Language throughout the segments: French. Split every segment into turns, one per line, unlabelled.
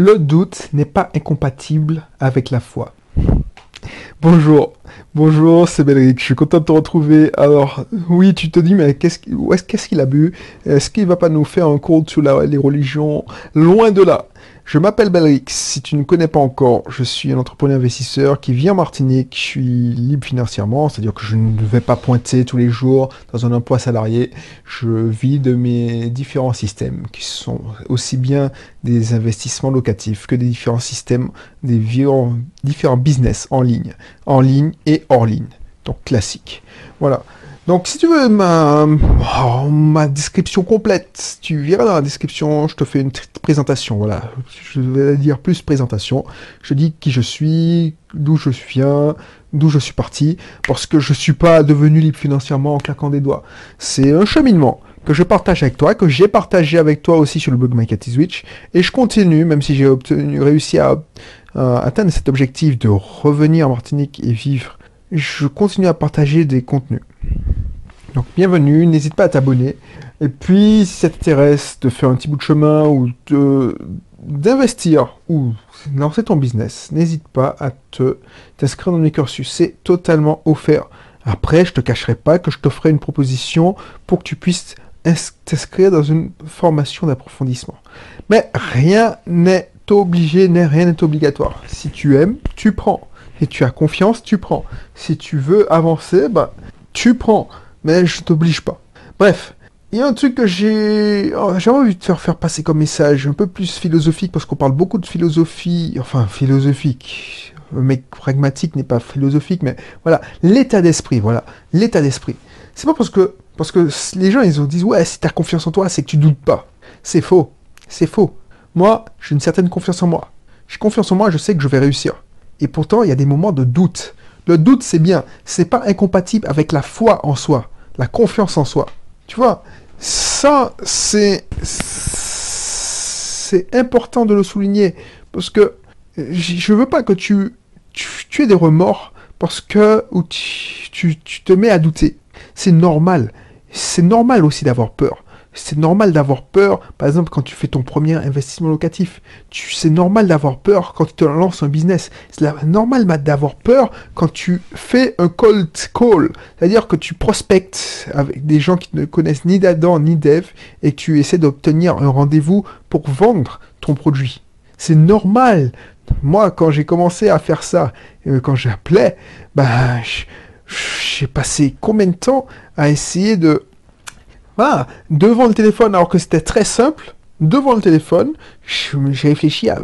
Le doute n'est pas incompatible avec la foi. Bonjour, bonjour, c'est Belric, je suis content de te retrouver. Alors, oui, tu te dis, mais qu'est-ce qu'il a bu? Est-ce qu'il va pas nous faire un cours sur les religions? Loin de là. Je m'appelle Belrix, si tu ne connais pas encore, je suis un entrepreneur investisseur qui vit en Martinique, je suis libre financièrement, c'est-à-dire que je ne vais pas pointer tous les jours dans un emploi salarié, je vis de mes différents systèmes qui sont aussi bien des investissements locatifs que des différents systèmes, des différents business en ligne, en ligne et hors ligne, donc classique. Voilà. Donc si tu veux ma, oh, ma description complète, tu verras dans la description, je te fais une présentation, voilà. Je vais dire plus présentation. Je dis qui je suis, d'où je viens, d'où je suis parti, parce que je suis pas devenu libre financièrement en claquant des doigts. C'est un cheminement que je partage avec toi, que j'ai partagé avec toi aussi sur le blog My et je continue, même si j'ai obtenu, réussi à atteindre cet objectif de revenir en Martinique et vivre, je continue à partager des contenus. Donc bienvenue, n'hésite pas à t'abonner. Et puis si ça t'intéresse de faire un petit bout de chemin ou d'investir ou lancer ton business, n'hésite pas à te t'inscrire dans mes cursus. C'est totalement offert. Après, je te cacherai pas que je t'offrirai une proposition pour que tu puisses t'inscrire dans une formation d'approfondissement. Mais rien n'est obligé, rien n'est obligatoire. Si tu aimes, tu prends. Si tu as confiance, tu prends. Si tu veux avancer, bah, tu prends mais je t'oblige pas. Bref, il y a un truc que j'ai oh, j'ai envie de faire faire passer comme message, un peu plus philosophique, parce qu'on parle beaucoup de philosophie, enfin philosophique, un mec pragmatique n'est pas philosophique, mais voilà, l'état d'esprit, voilà, l'état d'esprit. C'est pas parce que, parce que les gens, ils ont disent, ouais, si t'as confiance en toi, c'est que tu doutes pas. C'est faux, c'est faux. Moi, j'ai une certaine confiance en moi. J'ai confiance en moi, je sais que je vais réussir. Et pourtant, il y a des moments de doute. Le doute, c'est bien. C'est pas incompatible avec la foi en soi, la confiance en soi. Tu vois, ça, c'est c'est important de le souligner parce que je veux pas que tu tu, aies des remords parce que ou tu, tu te mets à douter. C'est normal. C'est normal aussi d'avoir peur c'est normal d'avoir peur, par exemple, quand tu fais ton premier investissement locatif. C'est normal d'avoir peur quand tu te lances un business. C'est normal d'avoir peur quand tu fais un cold call. C'est-à-dire que tu prospectes avec des gens qui ne connaissent ni d'Adam ni d'Eve et tu essaies d'obtenir un rendez-vous pour vendre ton produit. C'est normal. Moi, quand j'ai commencé à faire ça, euh, quand j'appelais, ben, j'ai passé combien de temps à essayer de voilà, devant le téléphone, alors que c'était très simple, devant le téléphone, j'ai réfléchi à,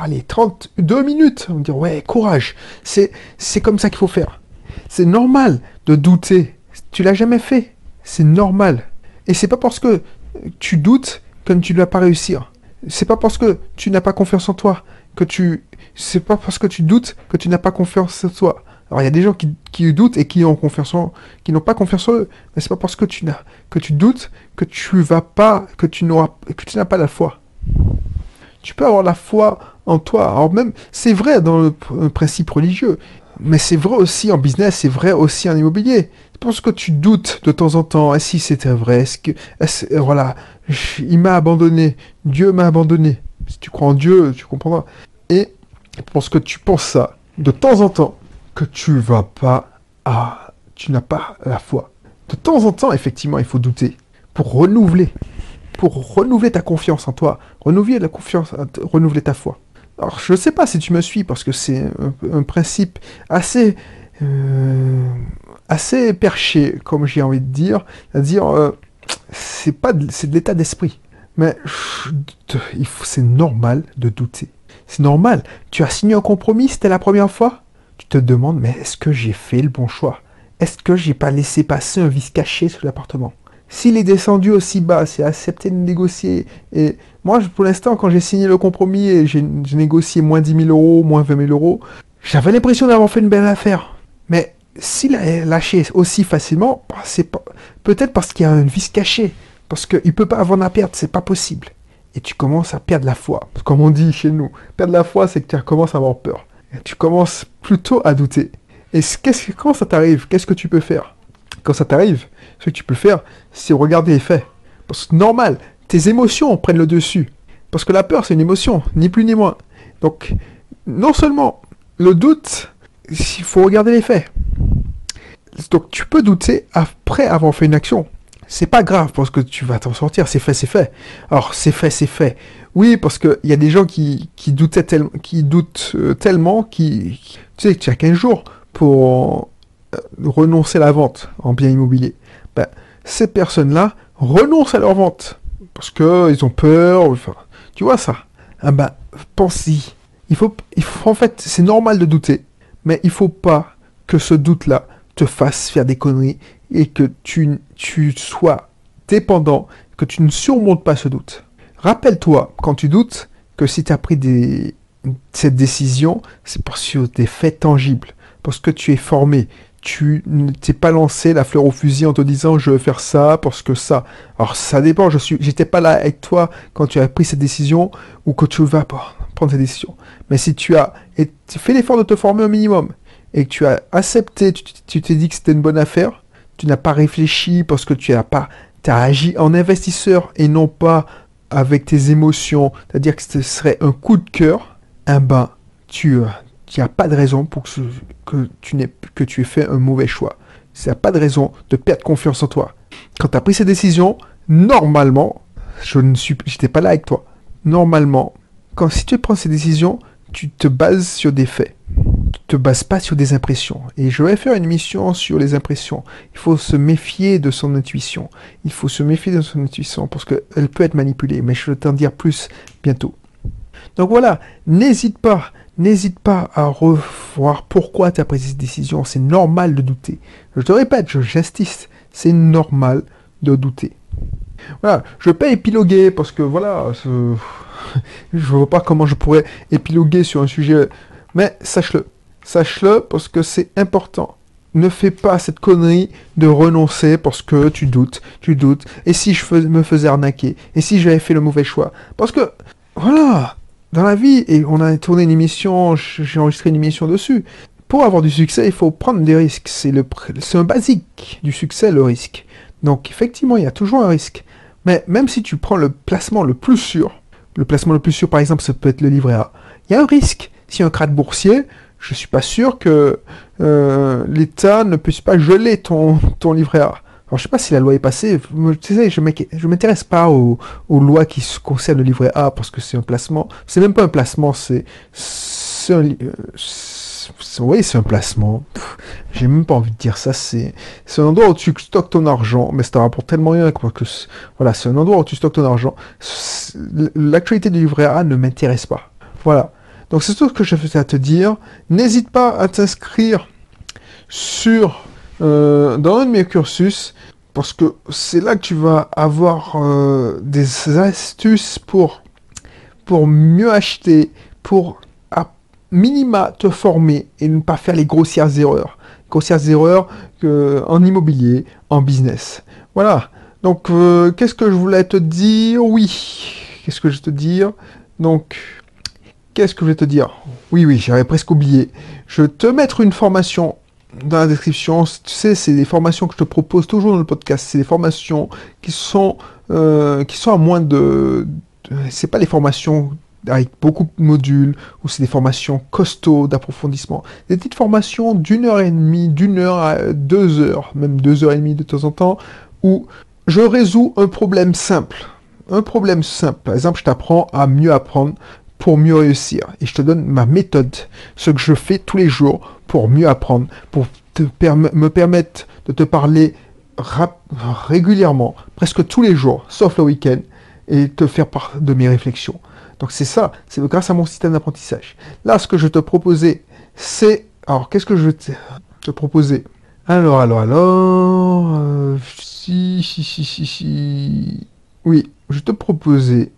allez, 32 minutes. On me dit, ouais, courage. C'est, c'est comme ça qu'il faut faire. C'est normal de douter. Tu l'as jamais fait. C'est normal. Et c'est pas parce que tu doutes que tu ne vas pas réussir. C'est pas parce que tu n'as pas confiance en toi que tu, c'est pas parce que tu doutes que tu n'as pas confiance en toi. Alors il y a des gens qui, doutent et qui ont confiance en, qui n'ont pas confiance en eux. Mais c'est pas parce que tu doutes que tu vas pas, que tu n'auras, n'as pas la foi. Tu peux avoir la foi en toi. Alors même, c'est vrai dans le, principe religieux, mais c'est vrai aussi en business, c'est vrai aussi en immobilier. C'est parce que tu doutes de temps en temps. Si c'était vrai Est-ce que, voilà, il m'a abandonné. Dieu m'a abandonné. Si tu crois en Dieu, tu comprendras. Et parce que tu penses ça de temps en temps, tu vas pas à... Tu n'as pas la foi. De temps en temps, effectivement, il faut douter. Pour renouveler. Pour renouveler ta confiance en toi. Renouveler la confiance, renouveler ta foi. Alors, je ne sais pas si tu me suis, parce que c'est un, principe assez... Euh, assez perché, comme j'ai envie de dire. C'est-à-dire, euh, c'est pas c'est de l'état d'esprit. Mais c'est normal de douter. C'est normal. Tu as signé un compromis, c'était la première fois? Tu te demandes, mais est-ce que j'ai fait le bon choix? Est-ce que j'ai pas laissé passer un vice caché sur l'appartement? S'il est descendu aussi bas, c'est accepté de négocier. Et moi, pour l'instant, quand j'ai signé le compromis et j'ai négocié moins 10 000 euros, moins 20 000 euros, j'avais l'impression d'avoir fait une belle affaire. Mais s'il a lâché aussi facilement, bah, c'est peut-être parce qu'il y a un vice caché. Parce qu'il ne peut pas avoir la perte, c'est pas possible. Et tu commences à perdre la foi. Comme on dit chez nous, perdre la foi, c'est que tu commences à avoir peur tu commences plutôt à douter. Et qu'est-ce, quand ça t'arrive, qu'est-ce que tu peux faire? Quand ça t'arrive, ce que tu peux faire, c'est regarder les faits. Parce que normal, tes émotions prennent le dessus. Parce que la peur, c'est une émotion, ni plus ni moins. Donc, non seulement le doute, il faut regarder les faits. Donc, tu peux douter après avoir fait une action. C'est pas grave parce que tu vas t'en sortir. C'est fait, c'est fait. Alors, c'est fait, c'est fait. Oui, parce qu'il y a des gens qui, qui, doutaient qui doutent euh, tellement qui, tu sais, tu as 15 jours pour euh, renoncer à la vente en bien immobilier. Ben, ces personnes-là renoncent à leur vente parce qu'ils ont peur. Enfin, tu vois ça ah ben, pense-y. Il faut, en fait, c'est normal de douter, mais il faut pas que ce doute-là te fasse faire des conneries et que tu, tu sois dépendant, que tu ne surmontes pas ce doute. Rappelle-toi, quand tu doutes, que si tu as pris cette décision, c'est pour sur des faits tangibles, parce que tu es formé, tu ne t'es pas lancé la fleur au fusil en te disant je veux faire ça parce que ça. Alors ça dépend, je suis, j'étais pas là avec toi quand tu as pris cette décision ou que tu vas prendre cette décision. Mais si tu as fait l'effort de te former au minimum et que tu as accepté, tu t'es dit que c'était une bonne affaire, tu n'as pas réfléchi parce que tu n'as pas, as agi en investisseur et non pas avec tes émotions, c'est-à-dire que ce serait un coup de cœur, un ben tu n'y a pas de raison pour que, tu aies fait un mauvais choix. Il n'y a pas de raison de perdre confiance en toi. Quand tu as pris ces décisions, normalement, je ne pas là avec toi. Normalement, quand si tu prends ces décisions, tu te bases sur des faits. Te bases pas sur des impressions. Et je vais faire une mission sur les impressions. Il faut se méfier de son intuition. Il faut se méfier de son intuition parce qu'elle peut être manipulée. Mais je vais t'en dire plus bientôt. Donc voilà, n'hésite pas N'hésite pas à revoir pourquoi tu as pris cette décision. C'est normal de douter. Je te répète, je justice. C'est normal de douter. Voilà, je peux épiloguer parce que voilà, je vois pas comment je pourrais épiloguer sur un sujet, mais sache-le, sache-le parce que c'est important. Ne fais pas cette connerie de renoncer parce que tu doutes, tu doutes. Et si je me faisais arnaquer? Et si j'avais fait le mauvais choix? Parce que, voilà, dans la vie, et on a tourné une émission, j'ai enregistré une émission dessus. Pour avoir du succès, il faut prendre des risques. C'est un basique du succès, le risque. Donc effectivement, il y a toujours un risque. Mais même si tu prends le placement le plus sûr, le placement le plus sûr, par exemple, ça peut être le livret A. Il y a un risque. Si un krach boursier, je suis pas sûr que euh, l'État ne puisse pas geler ton, ton livret A. Alors, je sais pas si la loi est passée. Tu sais, je m'intéresse pas aux, lois qui concernent le livret A parce que c'est un placement. C'est même pas un placement, c'est. un. Euh, oui, c'est un placement. J'ai même pas envie de dire ça. C'est un endroit où tu stockes ton argent, mais ça te rapporte tellement rien. Quoi, que voilà, c'est un endroit où tu stockes ton argent. L'actualité du livret A ne m'intéresse pas. Voilà. Donc c'est tout ce que je faisais à te dire. N'hésite pas à t'inscrire sur euh, dans un de mes cursus, parce que c'est là que tu vas avoir euh, des astuces pour, pour mieux acheter, pour à minima te former et ne pas faire les grossières erreurs. Grossières erreurs en immobilier, en business. Voilà. Donc, euh, qu'est-ce que je voulais te dire? Oui. Qu'est-ce que je te dire? Donc, qu'est-ce que je vais te dire? Oui, oui, j'avais presque oublié. Je vais te mettre une formation dans la description. Tu sais, c'est des formations que je te propose toujours dans le podcast. C'est des formations qui sont, euh, qui sont à moins de. c'est pas les formations avec beaucoup de modules, ou c'est des formations costauds d'approfondissement. Des petites formations d'une heure et demie, d'une heure à deux heures, même deux heures et demie de temps en temps, où je résous un problème simple. Un problème simple. Par exemple, je t'apprends à mieux apprendre pour mieux réussir. Et je te donne ma méthode, ce que je fais tous les jours pour mieux apprendre, pour te me permettre de te parler régulièrement, presque tous les jours, sauf le week-end, et te faire part de mes réflexions. Donc c'est ça, c'est grâce à mon système d'apprentissage. Là, ce que je te proposais, c'est... Alors, qu'est-ce que je vais te, proposer? Alors, alors, alors... Euh, si, si, si, si, si... Oui, je te proposais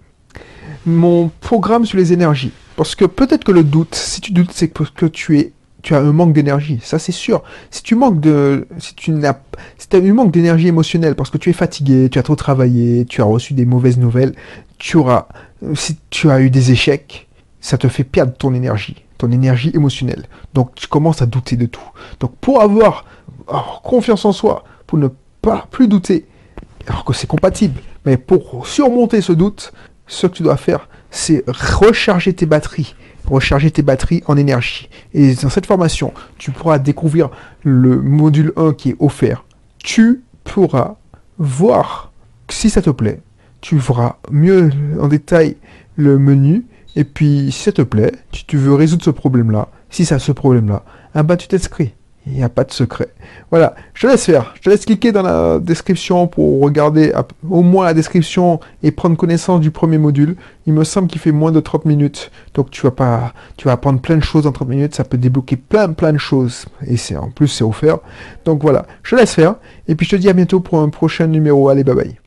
mon programme sur les énergies. Parce que peut-être que le doute, si tu doutes, c'est parce que tu as un manque d'énergie, ça c'est sûr. Si tu manques de, si tu n'as, si as un manque d'énergie émotionnelle parce que tu es fatigué, tu as trop travaillé, tu as reçu des mauvaises nouvelles, tu auras, si tu as eu des échecs, ça te fait perdre ton énergie, ton énergie émotionnelle. Donc tu commences à douter de tout. Donc pour avoir confiance en soi, pour ne pas plus douter, alors que c'est compatible, mais pour surmonter ce doute, ce que tu dois faire, c'est recharger tes batteries, recharger tes batteries en énergie. Et dans cette formation, tu pourras découvrir le module 1 qui est offert. Tu pourras voir si ça te plaît. Tu verras mieux en détail le menu. Et puis, si ça te plaît, si tu veux résoudre ce problème-là, si ça a ce problème-là, ah bah tu t'inscris. Il n'y a pas de secret. Voilà, je te laisse faire. Je te laisse cliquer dans la description pour regarder au moins la description et prendre connaissance du premier module. Il me semble qu'il fait moins de 30 minutes. Donc tu vas pas, tu vas apprendre plein de choses en 30 minutes. Ça peut débloquer plein plein de choses. Et c'est en plus c'est offert. Donc voilà, je te laisse faire. Et puis je te dis à bientôt pour un prochain numéro. Allez, bye bye.